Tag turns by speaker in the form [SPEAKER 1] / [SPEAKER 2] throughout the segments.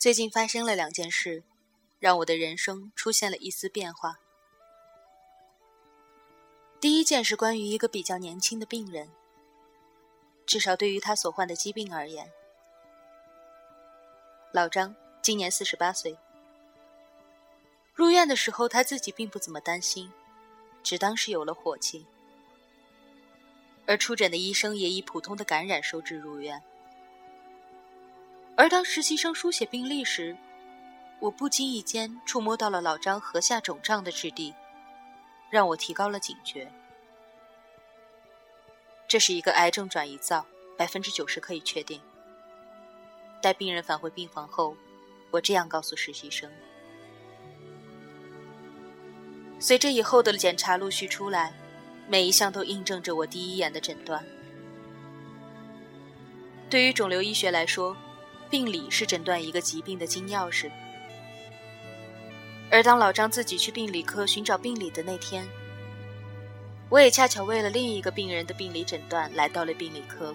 [SPEAKER 1] 最近发生了两件事，让我的人生出现了一丝变化。第一件是关于一个比较年轻的病人，至少对于他所患的疾病而言。老张今年四十八岁，入院的时候他自己并不怎么担心，只当是有了火气。而出诊的医生也以普通的感染收治入院。而当实习生书写病历时，我不经意间触摸到了老张颌下肿胀的质地，让我提高了警觉。这是一个癌症转移灶，百分之九十可以确定。待病人返回病房后，我这样告诉实习生。随着以后的检查陆续出来，每一项都印证着我第一眼的诊断。对于肿瘤医学来说，病理是诊断一个疾病的金钥匙，而当老张自己去病理科寻找病理的那天，我也恰巧为了另一个病人的病理诊断来到了病理科。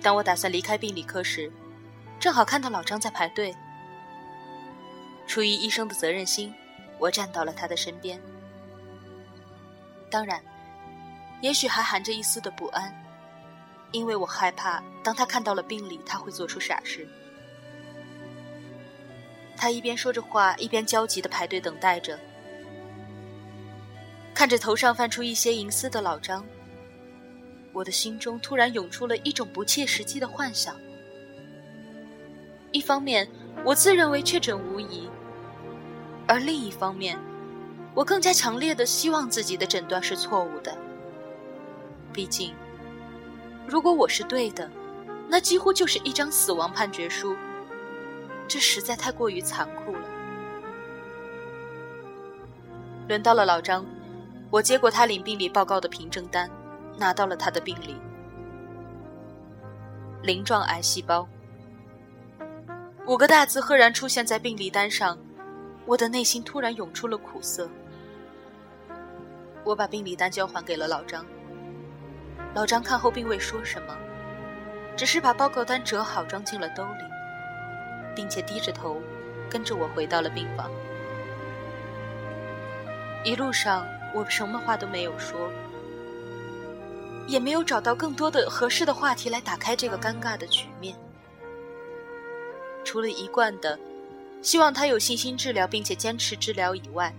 [SPEAKER 1] 当我打算离开病理科时，正好看到老张在排队。出于医生的责任心，我站到了他的身边。当然，也许还含着一丝的不安。因为我害怕，当他看到了病理，他会做出傻事。他一边说着话，一边焦急的排队等待着。看着头上泛出一些银丝的老张，我的心中突然涌出了一种不切实际的幻想。一方面，我自认为确诊无疑；而另一方面，我更加强烈的希望自己的诊断是错误的。毕竟。如果我是对的，那几乎就是一张死亡判决书。这实在太过于残酷了。轮到了老张，我接过他领病理报告的凭证单，拿到了他的病历：鳞状癌细胞。五个大字赫然出现在病历单上，我的内心突然涌出了苦涩。我把病历单交还给了老张。老张看后并未说什么，只是把报告单折好装进了兜里，并且低着头跟着我回到了病房。一路上我什么话都没有说，也没有找到更多的合适的话题来打开这个尴尬的局面。除了一贯的希望他有信心治疗并且坚持治疗以外，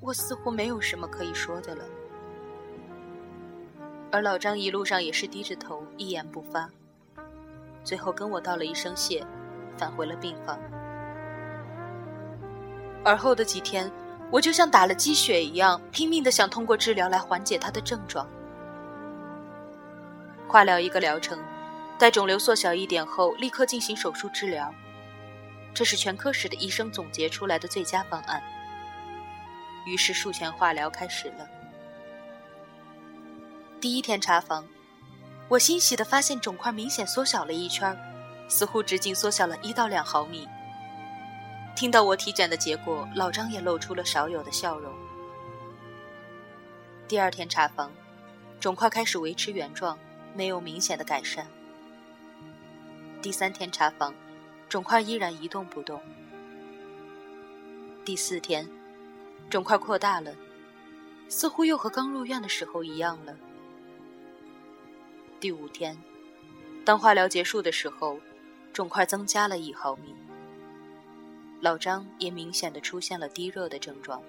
[SPEAKER 1] 我似乎没有什么可以说的了。而老张一路上也是低着头，一言不发，最后跟我道了一声谢，返回了病房。而后的几天，我就像打了鸡血一样，拼命的想通过治疗来缓解他的症状。化疗一个疗程，待肿瘤缩小一点后，立刻进行手术治疗，这是全科室的医生总结出来的最佳方案。于是术前化疗开始了。第一天查房，我欣喜地发现肿块明显缩小了一圈，似乎直径缩小了一到两毫米。听到我体检的结果，老张也露出了少有的笑容。第二天查房，肿块开始维持原状，没有明显的改善。第三天查房，肿块依然一动不动。第四天，肿块扩大了，似乎又和刚入院的时候一样了。第五天，当化疗结束的时候，肿块增加了一毫米。老张也明显的出现了低热的症状。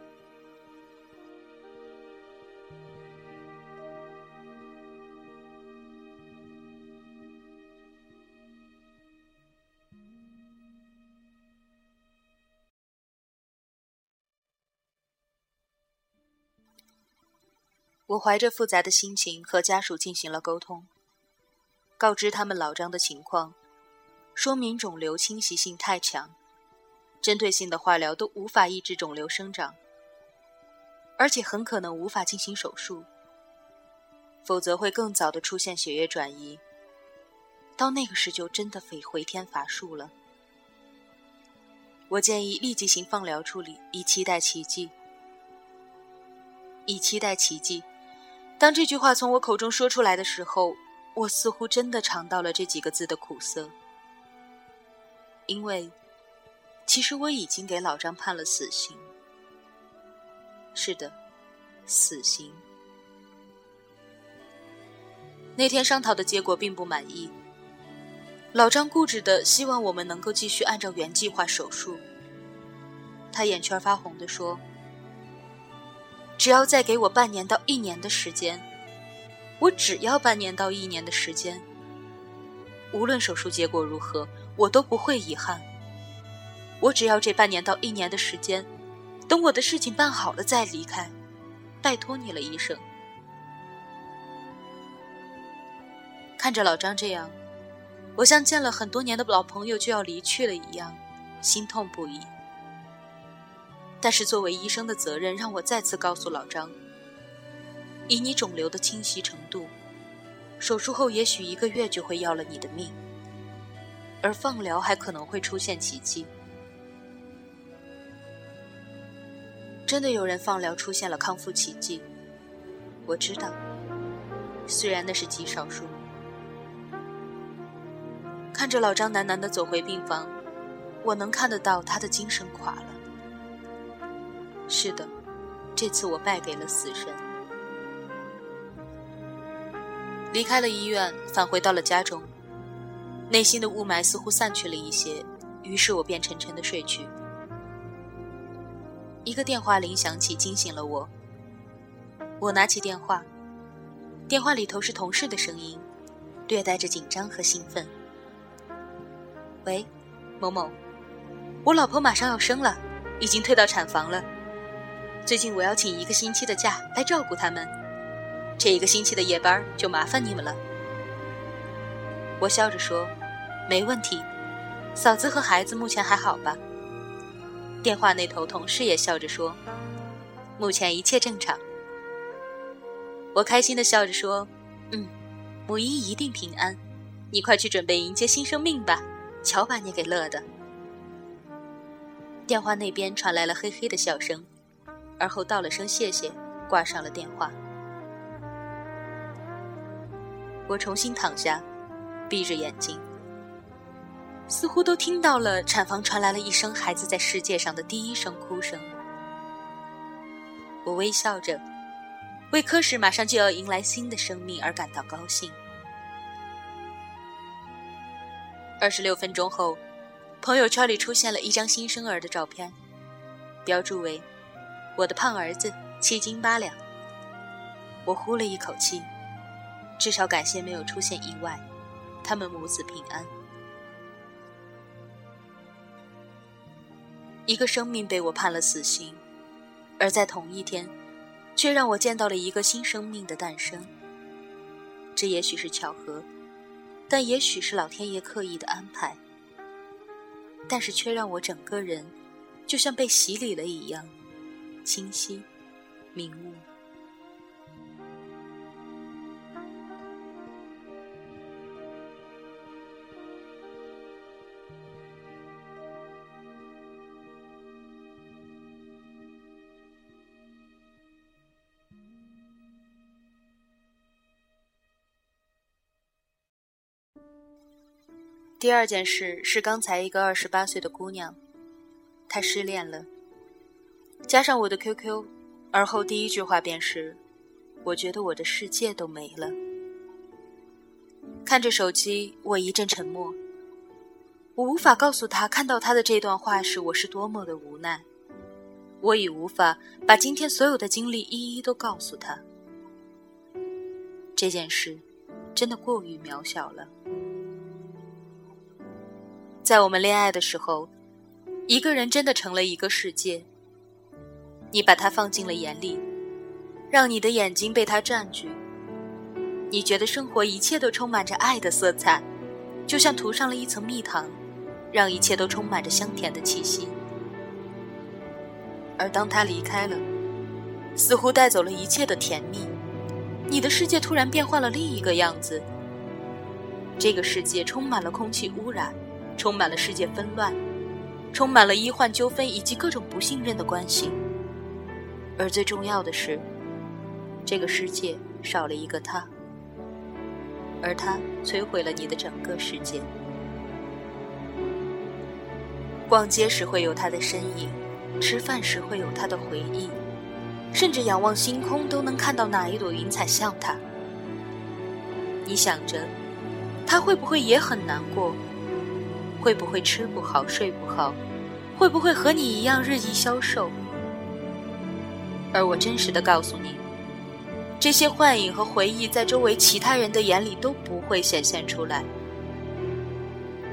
[SPEAKER 1] 我怀着复杂的心情和家属进行了沟通。告知他们老张的情况，说明肿瘤侵袭性太强，针对性的化疗都无法抑制肿瘤生长，而且很可能无法进行手术，否则会更早的出现血液转移，到那个时就真的非回天乏术了。我建议立即行放疗处理，以期待奇迹。以期待奇迹。当这句话从我口中说出来的时候。我似乎真的尝到了这几个字的苦涩。因为其实我已经给老张判了死刑。是的，死刑。那天商讨的结果并不满意。老张固执的希望我们能够继续按照原计划手术。他眼圈发红的说：“只要再给我半年到一年的时间，我只要半年到一年的时间。无论手术结果如何，我都不会遗憾。我只要这半年到一年的时间，等我的事情办好了再离开。拜托你了，医生。”看着老张这样，我像见了很多年的老朋友就要离去了一样，心痛不已。但是作为医生的责任，让我再次告诉老张：以你肿瘤的侵袭程度，手术后也许一个月就会要了你的命，而放疗还可能会出现奇迹。真的有人放疗出现了康复奇迹，我知道，虽然那是极少数。看着老张喃喃的走回病房，我能看得到他的精神垮了。是的，这次我败给了死神。离开了医院，返回到了家中，内心的雾霾似乎散去了一些，于是我便沉沉的睡去。一个电话铃响起，惊醒了我。我拿起电话，电话里头是同事的声音，略带着紧张和兴奋。喂，某某，我老婆马上要生了，已经退到产房了。最近我要请一个星期的假来照顾他们，这一个星期的夜班就麻烦你们了。我笑着说：“没问题，嫂子和孩子目前还好吧？”电话那头同事也笑着说：“目前一切正常。”我开心的笑着说：“嗯，母婴一定平安，你快去准备迎接新生命吧。”瞧把你给乐的！电话那边传来了嘿嘿的笑声，而后道了声谢谢，挂上了电话。我重新躺下，闭着眼睛，似乎都听到了产房传来了一声孩子在世界上的第一声哭声。我微笑着，为科室马上就要迎来新的生命而感到高兴。二十六分钟后，朋友圈里出现了一张新生儿的照片，标注为“我的胖儿子，七斤八两”。我呼了一口气，至少感谢没有出现意外，他们母子平安。一个生命被我判了死刑，而在同一天，却让我见到了一个新生命的诞生。这也许是巧合。但也许是老天爷刻意的安排，但是却让我整个人就像被洗礼了一样，清晰、明悟。第二件事是刚才一个二十八岁的姑娘，她失恋了。加上我的 QQ，而后第一句话便是：“我觉得我的世界都没了。”看着手机，我一阵沉默。我无法告诉她，看到她的这段话时，我是多么的无奈。我已无法把今天所有的经历一一都告诉她。这件事，真的过于渺小了。在我们恋爱的时候，一个人真的成了一个世界。你把他放进了眼里，让你的眼睛被他占据。你觉得生活一切都充满着爱的色彩，就像涂上了一层蜜糖，让一切都充满着香甜的气息。而当他离开了，似乎带走了一切的甜蜜，你的世界突然变换了另一个样子。这个世界充满了空气污染。充满了世界纷乱，充满了医患纠纷以及各种不信任的关系。而最重要的是，这个世界少了一个他，而他摧毁了你的整个世界。逛街时会有他的身影，吃饭时会有他的回忆，甚至仰望星空都能看到哪一朵云彩像他。你想着，他会不会也很难过？会不会吃不好睡不好？会不会和你一样日益消瘦？而我真实的告诉你，这些幻影和回忆在周围其他人的眼里都不会显现出来，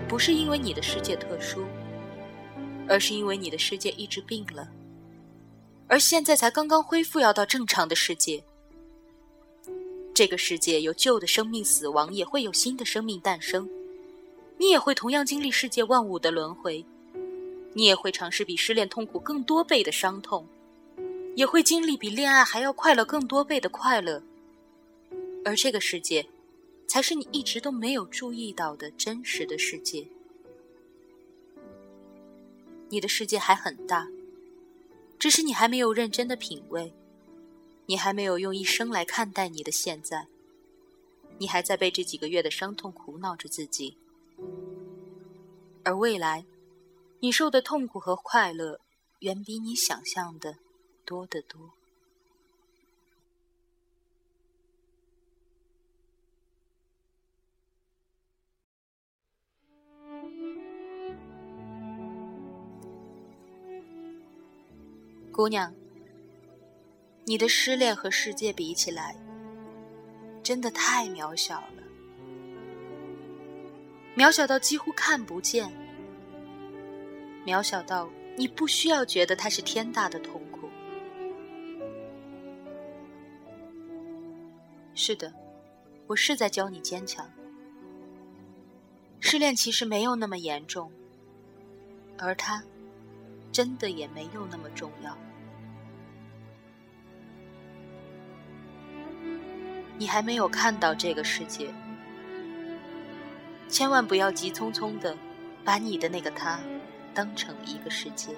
[SPEAKER 1] 不是因为你的世界特殊。而是因为你的世界一直病了，而现在才刚刚恢复，要到正常的世界。这个世界有旧的生命死亡，也会有新的生命诞生。你也会同样经历世界万物的轮回，你也会尝试比失恋痛苦更多倍的伤痛，也会经历比恋爱还要快乐更多倍的快乐。而这个世界，才是你一直都没有注意到的真实的世界。你的世界还很大，只是你还没有认真的品味，你还没有用一生来看待你的现在，你还在被这几个月的伤痛苦恼着自己，而未来，你受的痛苦和快乐，远比你想象的多得多。姑娘，你的失恋和世界比起来，真的太渺小了，渺小到几乎看不见，渺小到你不需要觉得它是天大的痛苦。是的，我是在教你坚强。失恋其实没有那么严重，而它。真的也没有那么重要。你还没有看到这个世界，千万不要急匆匆的把你的那个他当成一个世界。